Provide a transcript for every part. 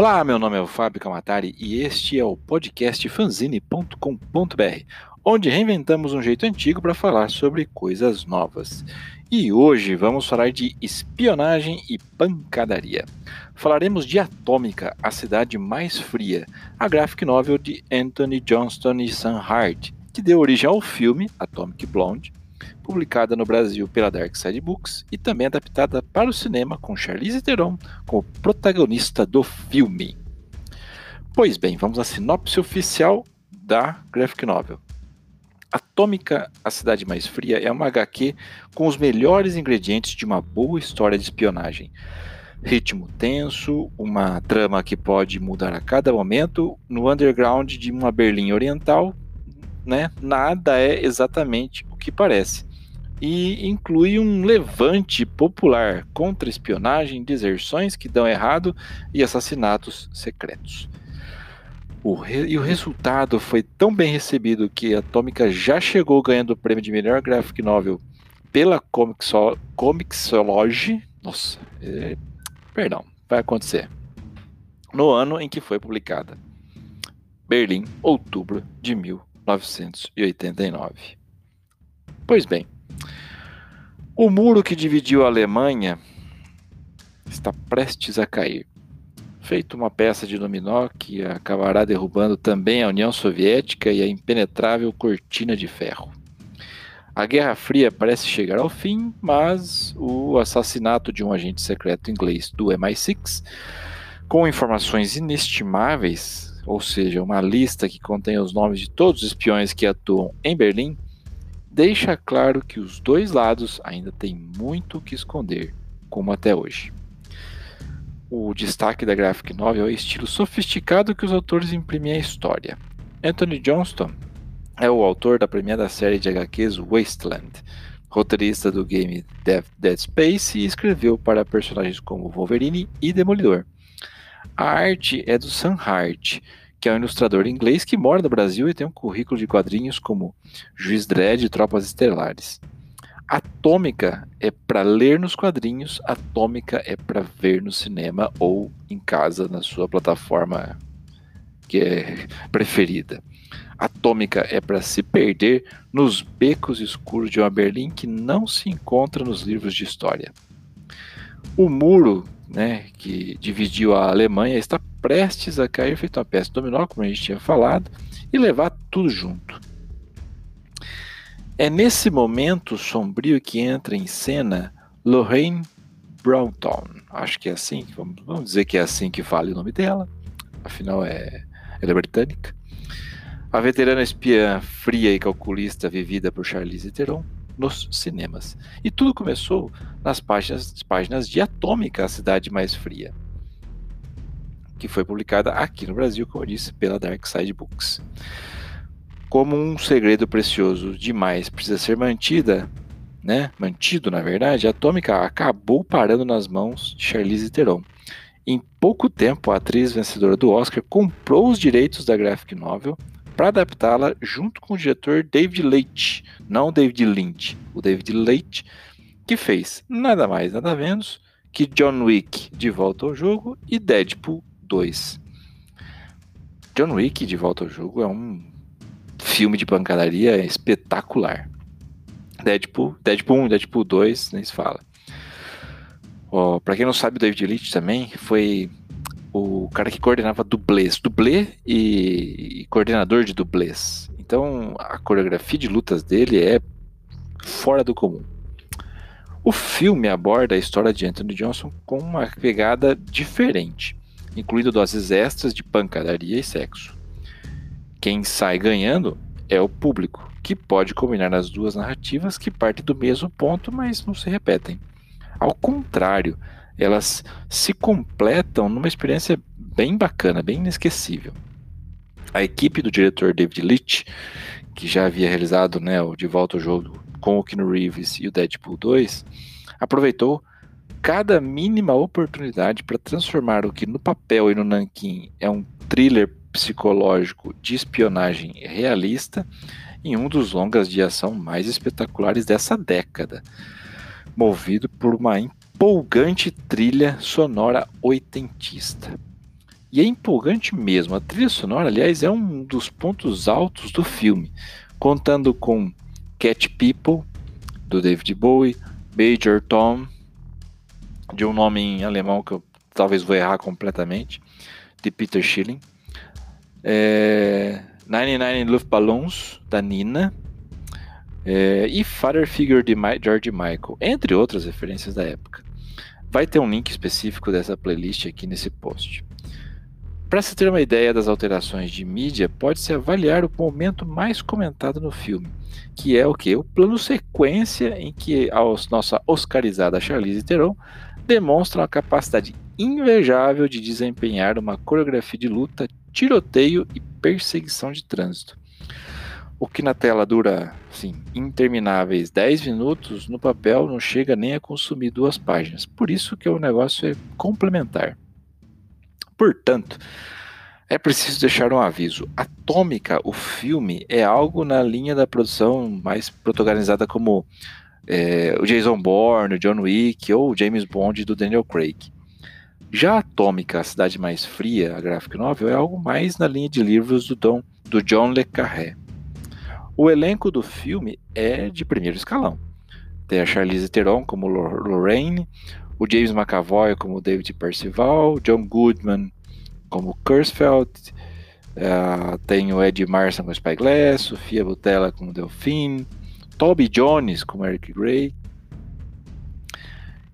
Olá, meu nome é o Fábio Camatari e este é o podcast fanzine.com.br, onde reinventamos um jeito antigo para falar sobre coisas novas. E hoje vamos falar de espionagem e pancadaria. Falaremos de Atômica, a cidade mais fria, a graphic novel de Anthony Johnston e Sam Hart, que deu origem ao filme Atomic Blonde, publicada no Brasil pela Dark Side Books e também adaptada para o cinema com Charlize Theron como protagonista do filme. Pois bem, vamos à sinopse oficial da graphic novel. Atômica, a cidade mais fria, é uma HQ com os melhores ingredientes de uma boa história de espionagem. Ritmo tenso, uma trama que pode mudar a cada momento, no underground de uma Berlim oriental, né, nada é exatamente que parece e inclui um levante popular contra espionagem, deserções que dão errado e assassinatos secretos. O re... E o resultado foi tão bem recebido que Atômica já chegou ganhando o prêmio de melhor graphic novel pela Comixo... Comixology. Nossa, é... perdão, vai acontecer. No ano em que foi publicada. Berlim, outubro de 1989. Pois bem, o muro que dividiu a Alemanha está prestes a cair. Feito uma peça de dominó que acabará derrubando também a União Soviética e a impenetrável cortina de ferro. A Guerra Fria parece chegar ao fim, mas o assassinato de um agente secreto inglês do MI6, com informações inestimáveis, ou seja, uma lista que contém os nomes de todos os espiões que atuam em Berlim, deixa claro que os dois lados ainda têm muito o que esconder, como até hoje. O destaque da graphic novel é o estilo sofisticado que os autores imprimem à história. Anthony Johnston é o autor da premiada série de HQs Wasteland, roteirista do game Dead Space e escreveu para personagens como Wolverine e Demolidor. A arte é do Sam Hart, que é um ilustrador inglês que mora no Brasil e tem um currículo de quadrinhos como Juiz Dredd e Tropas Estelares. Atômica é para ler nos quadrinhos, Atômica é para ver no cinema ou em casa na sua plataforma que é preferida. Atômica é para se perder nos becos escuros de uma Berlim que não se encontra nos livros de história. O muro né, que dividiu a Alemanha está prestes a cair, feito uma peça dominó, como a gente tinha falado, e levar tudo junto. É nesse momento sombrio que entra em cena Lorraine Brownton. Acho que é assim, vamos dizer que é assim que fala o nome dela, afinal é, ela é britânica. A veterana espiã fria e calculista vivida por Charlize Theron nos cinemas. E tudo começou nas páginas, páginas de Atômica, a cidade mais fria que foi publicada aqui no Brasil, como eu disse, pela Dark Side Books. Como um segredo precioso demais precisa ser mantida, né, mantido na verdade, a Atômica acabou parando nas mãos de Charlize Theron. Em pouco tempo, a atriz vencedora do Oscar comprou os direitos da graphic novel para adaptá-la junto com o diretor David Leitch, não David Lynch, o David Leitch, que fez nada mais, nada menos que John Wick de volta ao jogo e Deadpool 2. John Wick de Volta ao Jogo é um filme de pancadaria espetacular. Deadpool, Deadpool 1 Deadpool 2, nem se fala. Oh, pra quem não sabe, o David Leitch também foi o cara que coordenava dublês, dublê e, e coordenador de dublês. Então a coreografia de lutas dele é fora do comum. O filme aborda a história de Anthony Johnson com uma pegada diferente incluindo doses extras de pancadaria e sexo. Quem sai ganhando é o público, que pode combinar as duas narrativas que partem do mesmo ponto, mas não se repetem. Ao contrário, elas se completam numa experiência bem bacana, bem inesquecível. A equipe do diretor David Leitch, que já havia realizado né, o De Volta ao Jogo com o Keanu Reeves e o Deadpool 2, aproveitou cada mínima oportunidade para transformar o que no papel e no nanquim é um thriller psicológico de espionagem realista em um dos longas de ação mais espetaculares dessa década, movido por uma empolgante trilha sonora oitentista. E é empolgante mesmo. A trilha sonora, aliás, é um dos pontos altos do filme, contando com Cat People, do David Bowie, Major Tom, de um nome em alemão que eu talvez vou errar completamente, de Peter Schilling. É, 99 Luftballons, da Nina. É, e Father Figure de George Michael, entre outras referências da época. Vai ter um link específico dessa playlist aqui nesse post. Para se ter uma ideia das alterações de mídia, pode-se avaliar o momento mais comentado no filme, que é o que? O plano sequência em que a nossa oscarizada Charlize Theron demonstra uma capacidade invejável de desempenhar uma coreografia de luta, tiroteio e perseguição de trânsito. O que na tela dura, assim, intermináveis 10 minutos, no papel não chega nem a consumir duas páginas. Por isso que o negócio é complementar. Portanto, é preciso deixar um aviso. Atômica, o filme, é algo na linha da produção mais protagonizada como é, o Jason Bourne, o John Wick ou o James Bond do Daniel Craig. Já Atômica, a cidade mais fria, a graphic novel, é algo mais na linha de livros do, Don, do John Le Carré. O elenco do filme é de primeiro escalão. Tem a Charlize Theron como Lorraine, o James McAvoy como David Percival, John Goodman como Kurzfeld, uh, tem o Ed Marson como Spyglass, Sofia Butella como Delphine, Toby Jones como Eric Gray,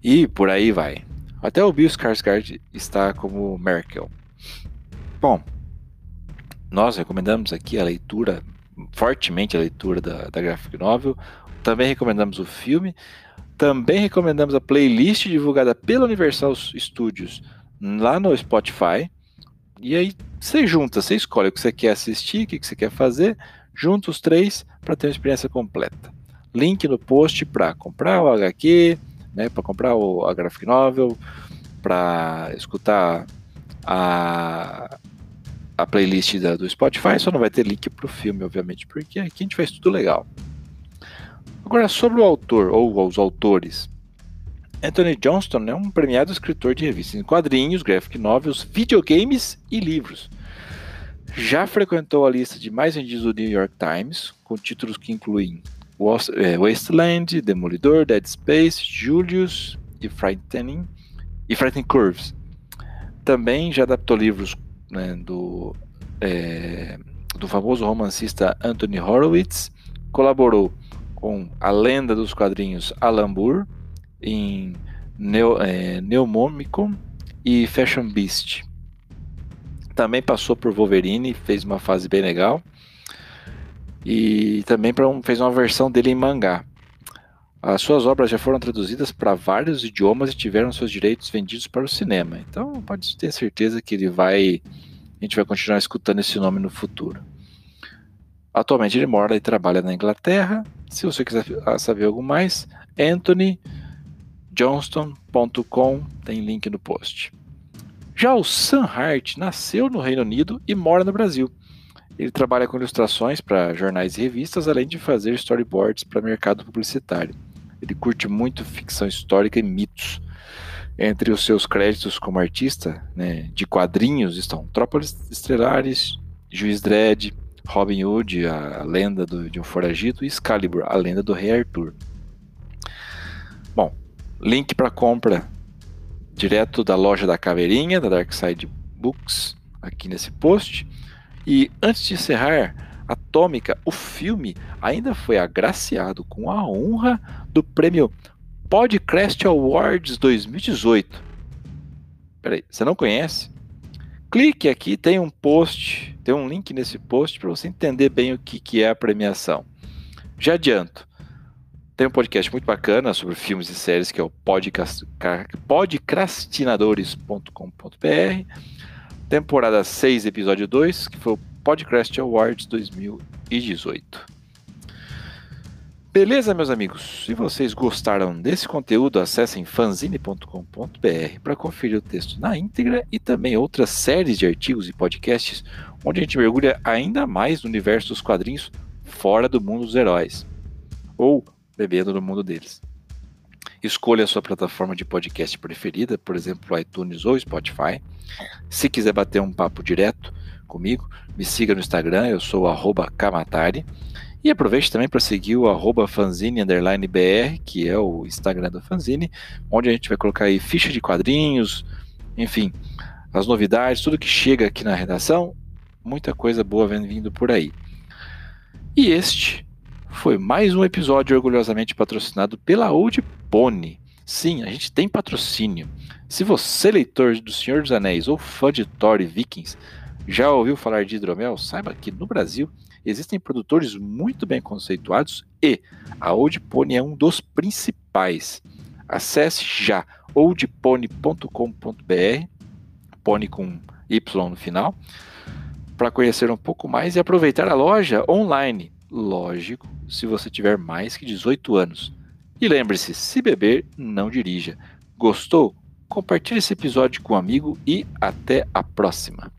e por aí vai. Até o Bill Skarsgård está como Merkel. Bom, nós recomendamos aqui a leitura, fortemente a leitura da, da graphic novel. Também recomendamos o filme. Também recomendamos a playlist divulgada pela Universal Studios lá no Spotify. E aí você junta, você escolhe o que você quer assistir, o que você quer fazer, junta os três para ter uma experiência completa. Link no post para comprar o HQ, né, para comprar o, a graphic novel, para escutar a, a playlist da, do Spotify, só não vai ter link para o filme, obviamente, porque aqui a gente faz tudo legal. Agora, sobre o autor ou os autores. Anthony Johnston é um premiado escritor de revistas em quadrinhos, graphic novels, videogames e livros. Já frequentou a lista de mais vendidos do New York Times, com títulos que incluem é, Wasteland, Demolidor, Dead Space, Julius e Frightening, e Frightening Curves. Também já adaptou livros né, do, é, do famoso romancista Anthony Horowitz, colaborou com a lenda dos quadrinhos Alan em Neo, é, Neomomicon e Fashion Beast. Também passou por Wolverine, fez uma fase bem legal. E também um, fez uma versão dele em mangá. As suas obras já foram traduzidas para vários idiomas e tiveram seus direitos vendidos para o cinema. Então pode ter certeza que ele vai. A gente vai continuar escutando esse nome no futuro. Atualmente ele mora e trabalha na Inglaterra. Se você quiser saber algo mais, Anthony johnston.com, tem link no post. Já o Sam Hart nasceu no Reino Unido e mora no Brasil. Ele trabalha com ilustrações para jornais e revistas, além de fazer storyboards para mercado publicitário. Ele curte muito ficção histórica e mitos. Entre os seus créditos como artista né, de quadrinhos estão Trópolis Estrelares, Juiz Dredd, Robin Hood, a lenda do, de um foragido, e Excalibur, a lenda do Rei Arthur. Bom, Link para compra direto da loja da Caveirinha, da Darkside Books, aqui nesse post. E antes de encerrar, Atômica, o filme ainda foi agraciado com a honra do prêmio Podcast Awards 2018. Peraí, você não conhece? Clique aqui, tem um post, tem um link nesse post para você entender bem o que, que é a premiação. Já adianto, tem um podcast muito bacana sobre filmes e séries que é o podcastinadores.com.br. Temporada 6, episódio 2, que foi o Podcast Awards 2018. Beleza, meus amigos? Se vocês gostaram desse conteúdo, acessem fanzine.com.br para conferir o texto na íntegra e também outras séries de artigos e podcasts onde a gente mergulha ainda mais no universo dos quadrinhos fora do mundo dos heróis. Ou bebendo no mundo deles. Escolha a sua plataforma de podcast preferida, por exemplo, iTunes ou Spotify. Se quiser bater um papo direto comigo, me siga no Instagram, eu sou Kamatari. E aproveite também para seguir o arroba fanzine_br, que é o Instagram do Fanzine, onde a gente vai colocar aí ficha de quadrinhos, enfim, as novidades, tudo que chega aqui na redação, muita coisa boa vindo por aí. E este foi mais um episódio orgulhosamente patrocinado pela Old Pony. Sim, a gente tem patrocínio. Se você, leitor do Senhor dos Anéis ou fã de Thor e Vikings, já ouviu falar de hidromel, saiba que no Brasil existem produtores muito bem conceituados e a Old Pony é um dos principais. Acesse já oldpony.com.br, pony com Y no final, para conhecer um pouco mais e aproveitar a loja online. Lógico, se você tiver mais que 18 anos. E lembre-se, se beber, não dirija. Gostou? Compartilhe esse episódio com um amigo e até a próxima.